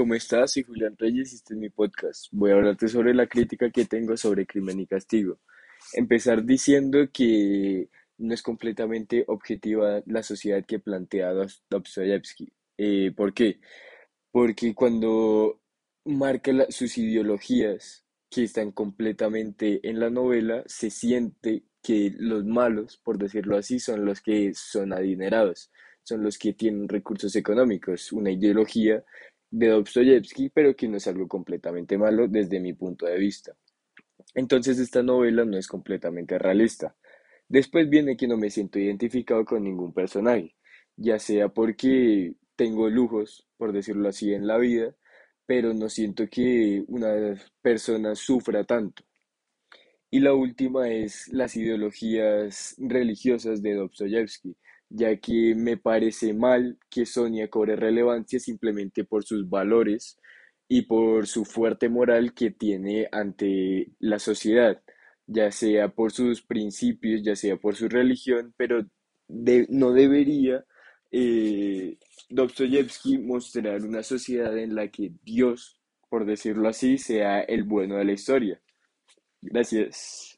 ¿cómo estás? Soy Julián Reyes y este es mi podcast. Voy a hablarte sobre la crítica que tengo sobre Crimen y Castigo. Empezar diciendo que no es completamente objetiva la sociedad que plantea Dostoyevsky. Eh, ¿por qué? Porque cuando marca sus ideologías que están completamente en la novela, se siente que los malos, por decirlo así, son los que son adinerados, son los que tienen recursos económicos, una ideología de Dostoyevsky, pero que no es algo completamente malo desde mi punto de vista. Entonces esta novela no es completamente realista. Después viene que no me siento identificado con ningún personaje, ya sea porque tengo lujos, por decirlo así, en la vida, pero no siento que una persona sufra tanto. Y la última es las ideologías religiosas de Dostoyevsky, ya que me parece mal que Sonia cobre relevancia simplemente por sus valores y por su fuerte moral que tiene ante la sociedad, ya sea por sus principios, ya sea por su religión, pero de- no debería eh, Dostoyevsky mostrar una sociedad en la que Dios, por decirlo así, sea el bueno de la historia. Gracias.